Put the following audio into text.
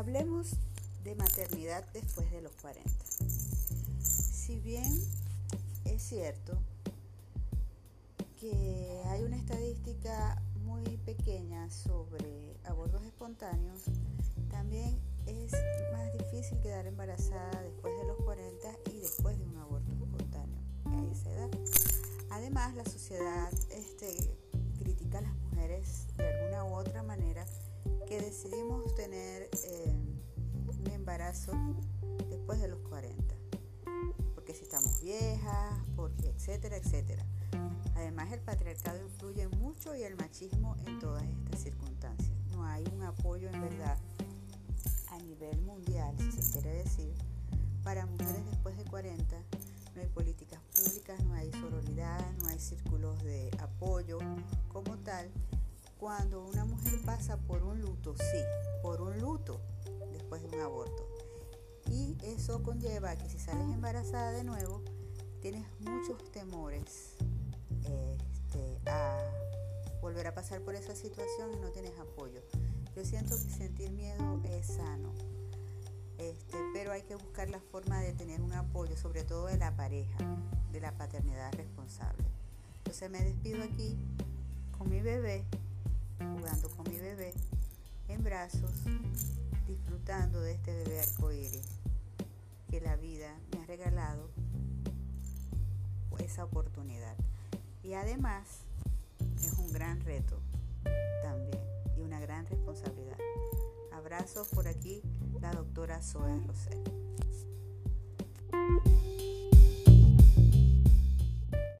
Hablemos de maternidad después de los 40. Si bien es cierto que hay una estadística muy pequeña sobre abortos espontáneos, también es más difícil quedar embarazada después de los 40 y después de un aborto espontáneo a esa edad. Además, la sociedad este, critica a las mujeres de alguna u otra manera que decidimos embarazo después de los 40, porque si estamos viejas, porque etcétera, etcétera. Además, el patriarcado influye mucho y el machismo en todas estas circunstancias. No hay un apoyo en verdad a nivel mundial, si se quiere decir, para mujeres después de 40. No hay políticas públicas, no hay sororidad, no hay círculos de apoyo como tal cuando una mujer pasa por un luto, sí, por un luto después de un aborto. Y eso conlleva que si sales embarazada de nuevo, tienes muchos temores este, a volver a pasar por esa situación y no tienes apoyo. Yo siento que sentir miedo es sano, este, pero hay que buscar la forma de tener un apoyo, sobre todo de la pareja, de la paternidad responsable. Entonces me despido aquí con mi bebé con mi bebé en brazos, disfrutando de este bebé arcoíris que la vida me ha regalado esa oportunidad. Y además es un gran reto también y una gran responsabilidad. Abrazos por aquí, la doctora Zoe Rosel.